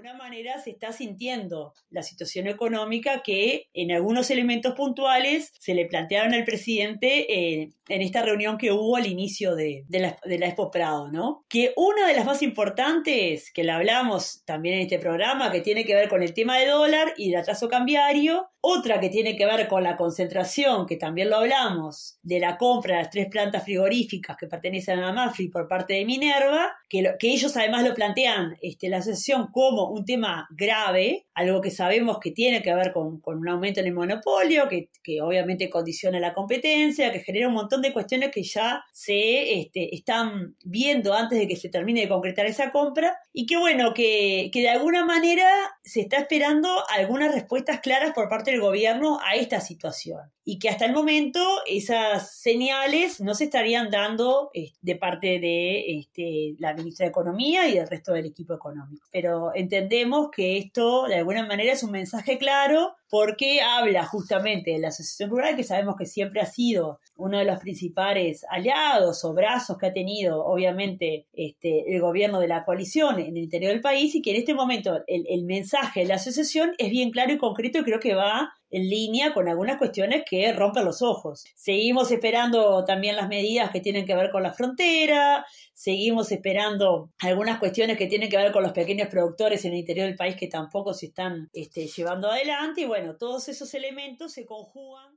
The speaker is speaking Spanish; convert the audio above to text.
alguna manera se está sintiendo la situación económica que en algunos elementos puntuales se le plantearon al presidente eh, en esta reunión que hubo al inicio de, la, de la Expo Prado, ¿no? Que una de las más importantes, que la hablamos también en este programa, que tiene que ver con el tema de dólar y el atraso cambiario, otra que tiene que ver con la concentración, que también lo hablamos, de la compra de las tres plantas frigoríficas que pertenecen a Mafri por parte de Minerva, que, que ellos además lo plantean este, la asociación como un tema grave, algo que sabemos que tiene que ver con, un aumento en el monopolio, que, obviamente condiciona la competencia, que genera un montón de cuestiones que ya se este, están viendo antes de que se termine de concretar esa compra, y que bueno, que, que de alguna manera se está esperando algunas respuestas claras por parte el gobierno a esta situación y que hasta el momento esas señales no se estarían dando eh, de parte de este, la ministra de Economía y del resto del equipo económico. Pero entendemos que esto de alguna manera es un mensaje claro porque habla justamente de la asociación rural, que sabemos que siempre ha sido uno de los principales aliados o brazos que ha tenido, obviamente, este, el gobierno de la coalición en el interior del país, y que en este momento el, el mensaje de la asociación es bien claro y concreto y creo que va en línea con algunas cuestiones que rompen los ojos. Seguimos esperando también las medidas que tienen que ver con la frontera, seguimos esperando algunas cuestiones que tienen que ver con los pequeños productores en el interior del país que tampoco se están este, llevando adelante y bueno, todos esos elementos se conjugan